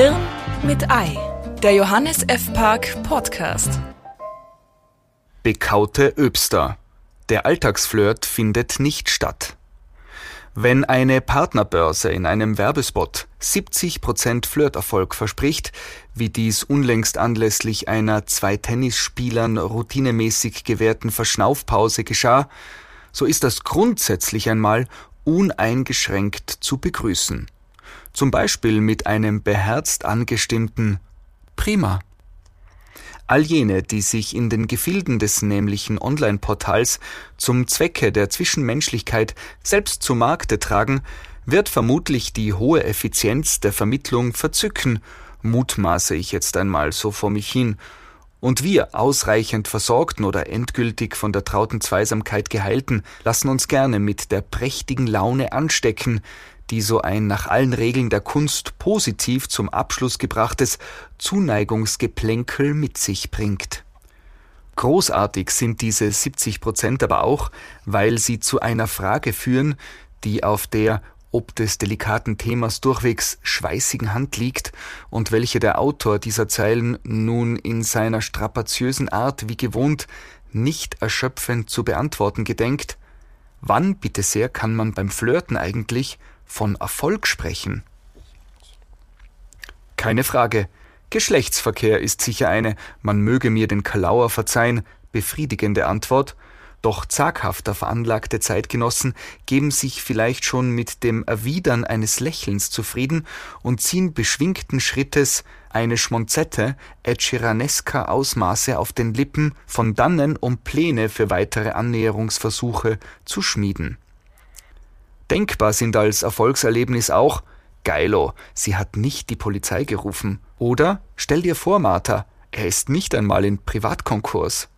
Hirn mit Ei, der Johannes F. Park Podcast. Bekaute Öbster. Der Alltagsflirt findet nicht statt. Wenn eine Partnerbörse in einem Werbespot 70% Flirterfolg verspricht, wie dies unlängst anlässlich einer zwei Tennisspielern routinemäßig gewährten Verschnaufpause geschah, so ist das grundsätzlich einmal uneingeschränkt zu begrüßen. Zum Beispiel mit einem beherzt angestimmten Prima. All jene, die sich in den Gefilden des nämlichen Online-Portals zum Zwecke der Zwischenmenschlichkeit selbst zu Markte tragen, wird vermutlich die hohe Effizienz der Vermittlung verzücken, mutmaße ich jetzt einmal so vor mich hin, und wir, ausreichend versorgten oder endgültig von der trauten Zweisamkeit geheilten, lassen uns gerne mit der prächtigen Laune anstecken, die so ein nach allen Regeln der Kunst positiv zum Abschluss gebrachtes Zuneigungsgeplänkel mit sich bringt. Großartig sind diese 70 Prozent aber auch, weil sie zu einer Frage führen, die auf der ob des delikaten Themas durchwegs schweißigen Hand liegt und welche der Autor dieser Zeilen nun in seiner strapaziösen Art wie gewohnt nicht erschöpfend zu beantworten gedenkt, wann bitte sehr kann man beim Flirten eigentlich von Erfolg sprechen? Keine Frage. Geschlechtsverkehr ist sicher eine, man möge mir den Kalauer verzeihen, befriedigende Antwort, doch zaghafter veranlagte Zeitgenossen geben sich vielleicht schon mit dem Erwidern eines Lächelns zufrieden und ziehen beschwingten Schrittes eine Schmonzette etcheranesker Ausmaße auf den Lippen von dannen, um Pläne für weitere Annäherungsversuche zu schmieden. Denkbar sind als Erfolgserlebnis auch Geilo, sie hat nicht die Polizei gerufen. Oder stell dir vor, Martha, er ist nicht einmal in Privatkonkurs.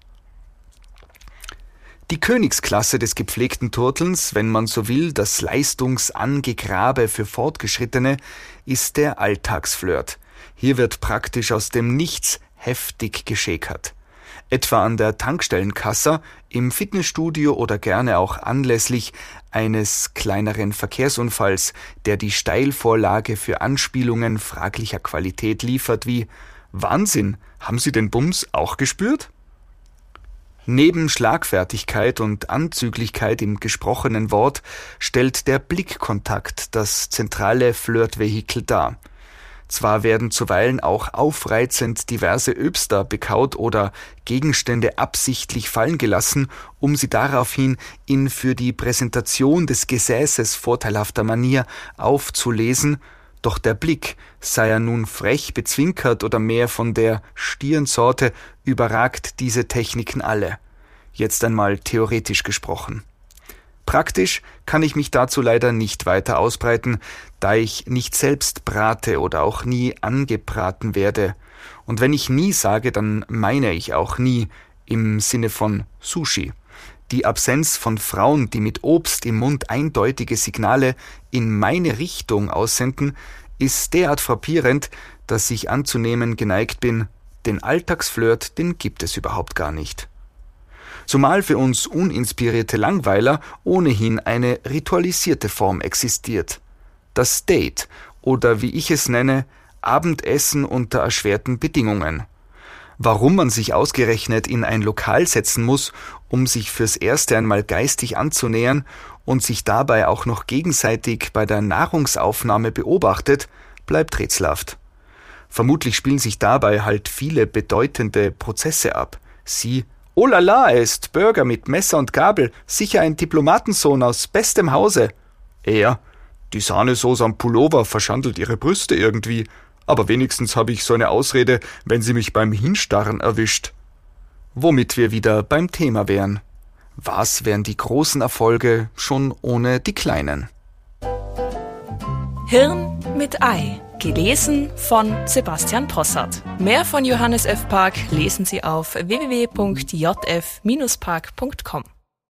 Die Königsklasse des gepflegten Turtelns, wenn man so will, das Leistungsangegrabe für Fortgeschrittene, ist der Alltagsflirt. Hier wird praktisch aus dem Nichts heftig geschäkert. Etwa an der Tankstellenkasse, im Fitnessstudio oder gerne auch anlässlich eines kleineren Verkehrsunfalls, der die Steilvorlage für Anspielungen fraglicher Qualität liefert, wie Wahnsinn, haben Sie den Bums auch gespürt? Neben Schlagfertigkeit und Anzüglichkeit im gesprochenen Wort stellt der Blickkontakt das zentrale Flirtvehikel dar. Zwar werden zuweilen auch aufreizend diverse Öbster bekaut oder Gegenstände absichtlich fallen gelassen, um sie daraufhin in für die Präsentation des Gesäßes vorteilhafter Manier aufzulesen, doch der Blick, sei er nun frech bezwinkert oder mehr von der Stirnsorte, überragt diese Techniken alle. Jetzt einmal theoretisch gesprochen. Praktisch kann ich mich dazu leider nicht weiter ausbreiten, da ich nicht selbst brate oder auch nie angebraten werde. Und wenn ich nie sage, dann meine ich auch nie im Sinne von Sushi. Die Absenz von Frauen, die mit Obst im Mund eindeutige Signale in meine Richtung aussenden, ist derart frappierend, dass ich anzunehmen geneigt bin, den Alltagsflirt, den gibt es überhaupt gar nicht. Zumal für uns uninspirierte Langweiler ohnehin eine ritualisierte Form existiert. Das Date oder wie ich es nenne, Abendessen unter erschwerten Bedingungen. Warum man sich ausgerechnet in ein Lokal setzen muss, um sich fürs erste einmal geistig anzunähern und sich dabei auch noch gegenseitig bei der Nahrungsaufnahme beobachtet, bleibt rätselhaft. Vermutlich spielen sich dabei halt viele bedeutende Prozesse ab. Sie, oh la la, er ist Bürger mit Messer und Gabel, sicher ein Diplomatensohn aus bestem Hause. Er, die Sahnesoße am Pullover verschandelt ihre Brüste irgendwie, aber wenigstens habe ich so eine Ausrede, wenn sie mich beim Hinstarren erwischt. Womit wir wieder beim Thema wären. Was wären die großen Erfolge schon ohne die kleinen? Hirn mit Ei. Gelesen von Sebastian Possart. Mehr von Johannes F. Park lesen Sie auf www.jf-park.com.